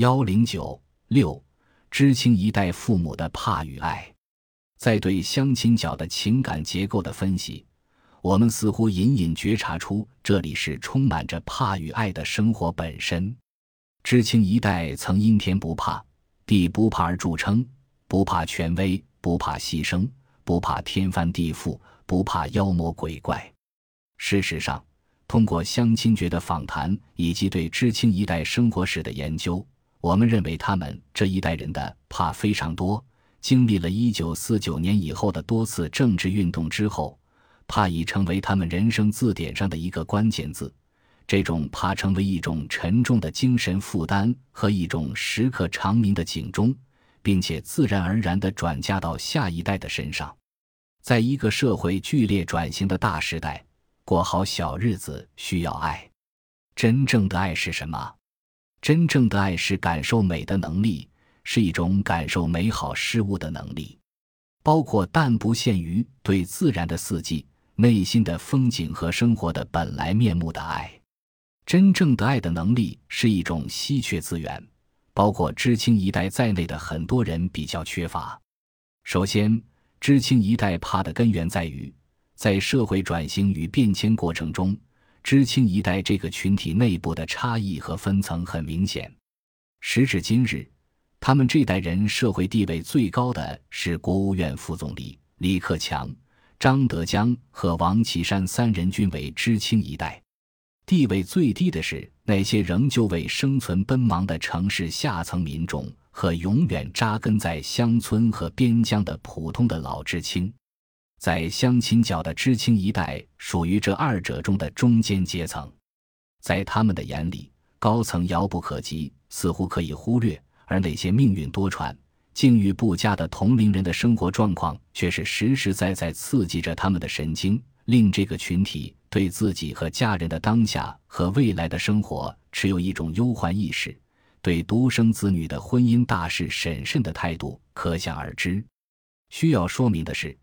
幺零九六，知青一代父母的怕与爱，在对相亲角的情感结构的分析，我们似乎隐隐觉察出，这里是充满着怕与爱的生活本身。知青一代曾因天不怕地不怕而著称，不怕权威，不怕牺牲，不怕天翻地覆，不怕妖魔鬼怪。事实上，通过相亲角的访谈以及对知青一代生活史的研究。我们认为，他们这一代人的怕非常多。经历了一九四九年以后的多次政治运动之后，怕已成为他们人生字典上的一个关键字。这种怕成为一种沉重的精神负担和一种时刻长鸣的警钟，并且自然而然地转嫁到下一代的身上。在一个社会剧烈转型的大时代，过好小日子需要爱。真正的爱是什么？真正的爱是感受美的能力，是一种感受美好事物的能力，包括但不限于对自然的四季、内心的风景和生活的本来面目的爱。真正的爱的能力是一种稀缺资源，包括知青一代在内的很多人比较缺乏。首先，知青一代怕的根源在于，在社会转型与变迁过程中。知青一代这个群体内部的差异和分层很明显。时至今日，他们这代人社会地位最高的是国务院副总理李克强、张德江和王岐山三人均为知青一代；地位最低的是那些仍旧为生存奔忙的城市下层民众和永远扎根在乡村和边疆的普通的老知青。在相亲角的知青一代属于这二者中的中间阶层，在他们的眼里，高层遥不可及，似乎可以忽略；而那些命运多舛、境遇不佳的同龄人的生活状况，却是实实在在刺激着他们的神经，令这个群体对自己和家人的当下和未来的生活持有一种忧患意识，对独生子女的婚姻大事审慎的态度可想而知。需要说明的是。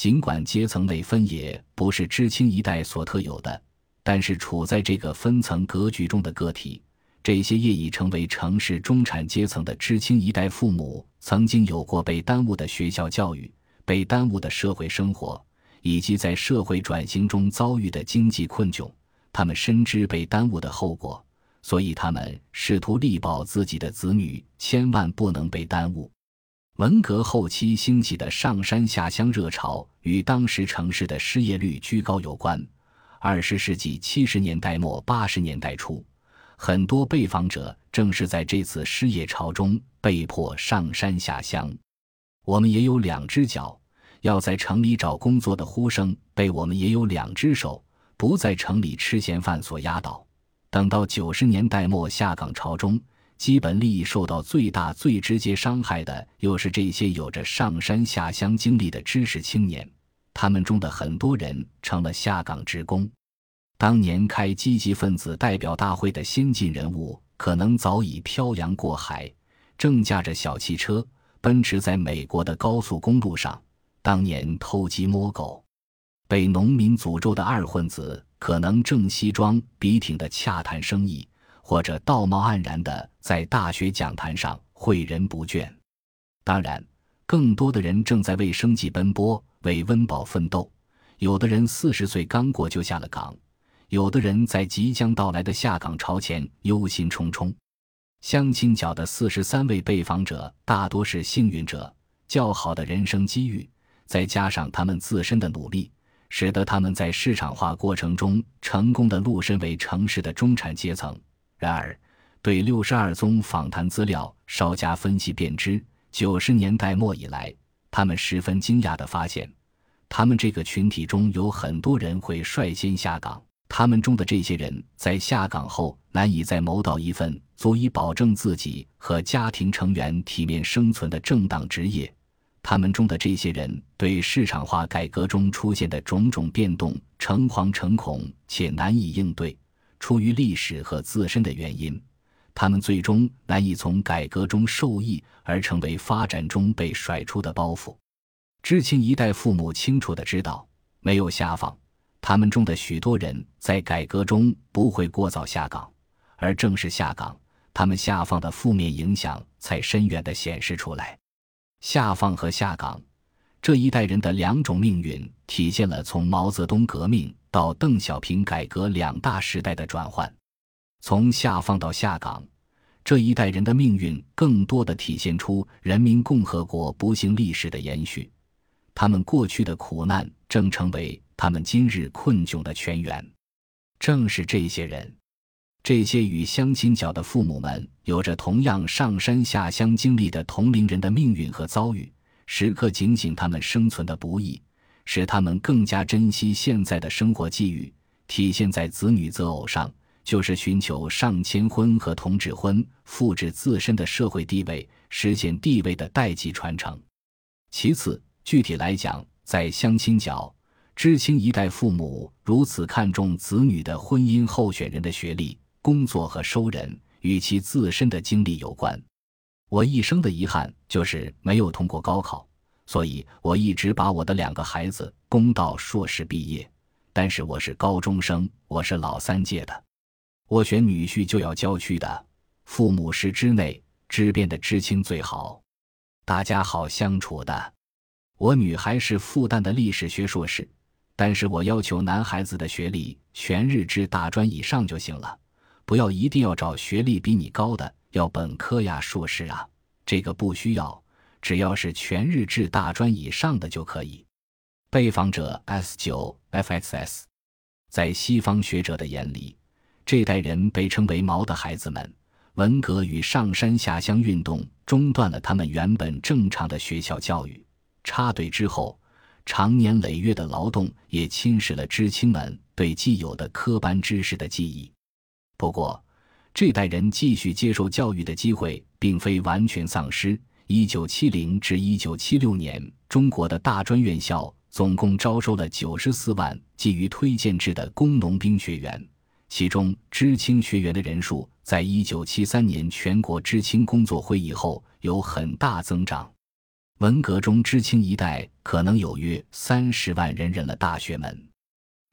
尽管阶层内分野不是知青一代所特有的，但是处在这个分层格局中的个体，这些业已成为城市中产阶层的知青一代父母，曾经有过被耽误的学校教育、被耽误的社会生活，以及在社会转型中遭遇的经济困窘。他们深知被耽误的后果，所以他们试图力保自己的子女千万不能被耽误。文革后期兴起的上山下乡热潮与当时城市的失业率居高有关。二十世纪七十年代末八十年代初，很多被访者正是在这次失业潮中被迫上山下乡。我们也有两只脚，要在城里找工作的呼声被我们也有两只手，不在城里吃闲饭所压倒。等到九十年代末下岗潮中。基本利益受到最大、最直接伤害的，又是这些有着上山下乡经历的知识青年。他们中的很多人成了下岗职工。当年开积极分子代表大会的先进人物，可能早已漂洋过海，正驾着小汽车奔驰在美国的高速公路上。当年偷鸡摸狗、被农民诅咒的二混子，可能正西装笔挺的洽谈生意。或者道貌岸然的在大学讲坛上诲人不倦，当然，更多的人正在为生计奔波，为温饱奋斗。有的人四十岁刚过就下了岗，有的人在即将到来的下岗潮前忧心忡忡。相亲角的四十三位被访者大多是幸运者，较好的人生机遇，再加上他们自身的努力，使得他们在市场化过程中成功的陆身为城市的中产阶层。然而，对六十二宗访谈资料稍加分析便知，九十年代末以来，他们十分惊讶地发现，他们这个群体中有很多人会率先下岗。他们中的这些人在下岗后难以再谋到一份足以保证自己和家庭成员体面生存的正当职业。他们中的这些人对市场化改革中出现的种种变动诚惶诚恐且难以应对。出于历史和自身的原因，他们最终难以从改革中受益，而成为发展中被甩出的包袱。知青一代父母清楚的知道，没有下放，他们中的许多人在改革中不会过早下岗，而正是下岗，他们下放的负面影响才深远的显示出来。下放和下岗这一代人的两种命运，体现了从毛泽东革命到邓小平改革两大时代的转换。从下放到下岗，这一代人的命运更多的体现出人民共和国不幸历史的延续。他们过去的苦难，正成为他们今日困窘的泉源。正是这些人，这些与相亲角的父母们有着同样上山下乡经历的同龄人的命运和遭遇，时刻警醒他们生存的不易，使他们更加珍惜现在的生活际遇。体现在子女择偶上。就是寻求上千婚和同质婚，复制自身的社会地位，实现地位的代际传承。其次，具体来讲，在相亲角，知青一代父母如此看重子女的婚姻候选人的学历、工作和收人，与其自身的经历有关。我一生的遗憾就是没有通过高考，所以我一直把我的两个孩子供到硕士毕业。但是我是高中生，我是老三届的。我选女婿就要郊区的，父母是知内知边的知青最好，大家好相处的。我女孩是复旦的历史学硕士，但是我要求男孩子的学历全日制大专以上就行了，不要一定要找学历比你高的，要本科呀、硕士啊，这个不需要，只要是全日制大专以上的就可以。被访者 S 九 FXS，在西方学者的眼里。这代人被称为“毛”的孩子们，文革与上山下乡运动中断了他们原本正常的学校教育。插队之后，长年累月的劳动也侵蚀了知青们对既有的科班知识的记忆。不过，这代人继续接受教育的机会并非完全丧失。一九七零至一九七六年，中国的大专院校总共招收了九十四万基于推荐制的工农兵学员。其中，知青学员的人数在一九七三年全国知青工作会议后有很大增长。文革中，知青一代可能有约三十万人认了大学门；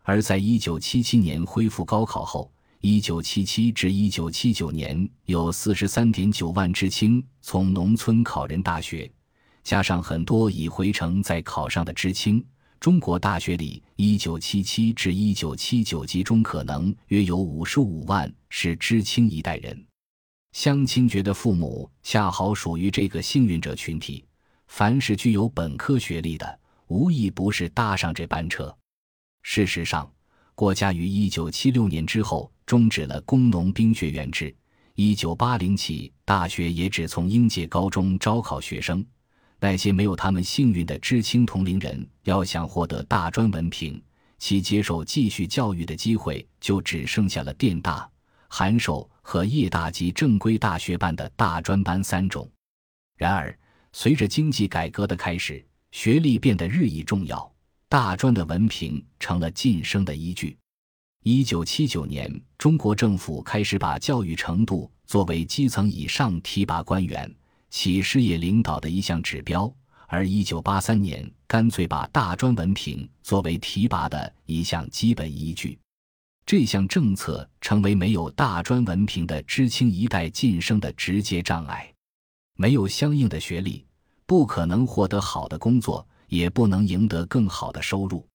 而在一九七七年恢复高考后，一九七七至一九七九年有四十三点九万知青从农村考人大学，加上很多已回城再考上的知青。中国大学里，1977至1979集中可能约有55万是知青一代人。相亲觉得父母恰好属于这个幸运者群体。凡是具有本科学历的，无一不是搭上这班车。事实上，国家于1976年之后终止了工农兵学员制，1980起，大学也只从应届高中招考学生。那些没有他们幸运的知青同龄人，要想获得大专文凭，其接受继续教育的机会就只剩下了电大、函授和夜大及正规大学办的大专班三种。然而，随着经济改革的开始，学历变得日益重要，大专的文凭成了晋升的依据。一九七九年，中国政府开始把教育程度作为基层以上提拔官员。企事业领导的一项指标，而1983年干脆把大专文凭作为提拔的一项基本依据，这项政策成为没有大专文凭的知青一代晋升的直接障碍。没有相应的学历，不可能获得好的工作，也不能赢得更好的收入。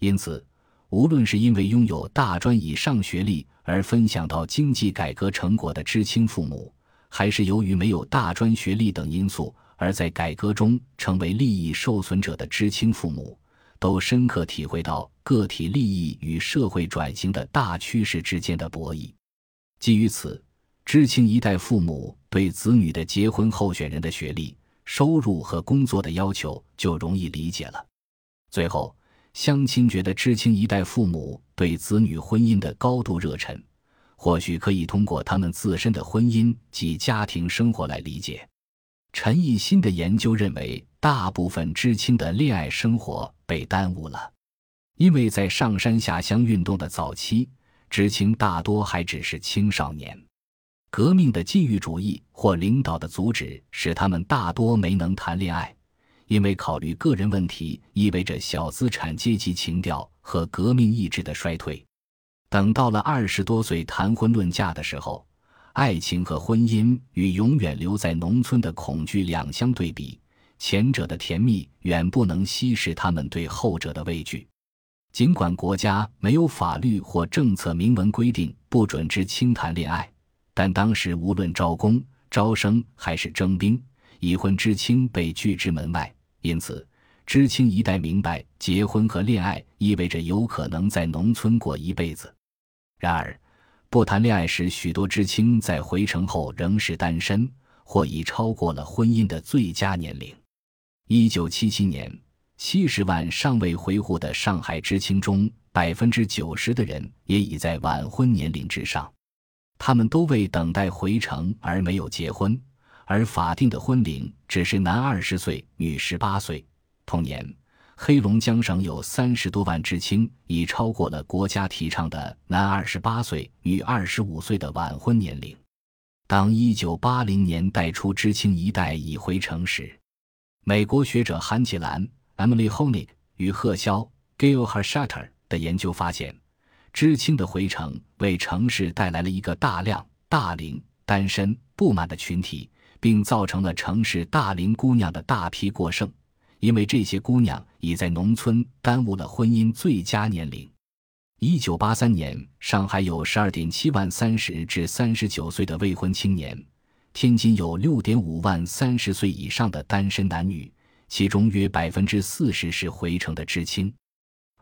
因此，无论是因为拥有大专以上学历而分享到经济改革成果的知青父母，还是由于没有大专学历等因素，而在改革中成为利益受损者的知青父母，都深刻体会到个体利益与社会转型的大趋势之间的博弈。基于此，知青一代父母对子女的结婚候选人的学历、收入和工作的要求就容易理解了。最后，相亲觉得知青一代父母对子女婚姻的高度热忱。或许可以通过他们自身的婚姻及家庭生活来理解。陈奕新的研究认为，大部分知青的恋爱生活被耽误了，因为在上山下乡运动的早期，知青大多还只是青少年。革命的禁欲主义或领导的阻止，使他们大多没能谈恋爱，因为考虑个人问题意味着小资产阶级情调和革命意志的衰退。等到了二十多岁谈婚论嫁的时候，爱情和婚姻与永远留在农村的恐惧两相对比，前者的甜蜜远不能稀释他们对后者的畏惧。尽管国家没有法律或政策明文规定不准知青谈恋爱，但当时无论招工、招生还是征兵，已婚知青被拒之门外。因此，知青一代明白，结婚和恋爱意味着有可能在农村过一辈子。然而，不谈恋爱时，许多知青在回城后仍是单身，或已超过了婚姻的最佳年龄。一九七七年。七十万尚未回沪的上海知青中，百分之九十的人也已在晚婚年龄之上。他们都为等待回城而没有结婚，而法定的婚龄只是男二十岁，女十八岁。同年，黑龙江省有三十多万知青已超过了国家提倡的男二十八岁、女二十五岁的晚婚年龄。当一九八零年代初知青一代已回城时，美国学者韩启兰。Emily Honig 与贺肖 Gail Harshatter 的研究发现，知青的回城为城市带来了一个大量大龄单身不满的群体，并造成了城市大龄姑娘的大批过剩，因为这些姑娘已在农村耽误了婚姻最佳年龄。一九八三年，上海有十二点七万三十至三十九岁的未婚青年，天津有六点五万三十岁以上的单身男女。其中约百分之四十是回城的知青，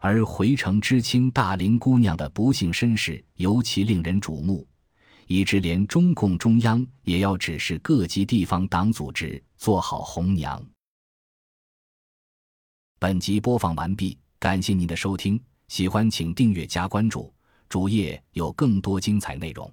而回城知青大龄姑娘的不幸身世尤其令人瞩目，以致连中共中央也要指示各级地方党组织做好红娘。本集播放完毕，感谢您的收听，喜欢请订阅加关注，主页有更多精彩内容。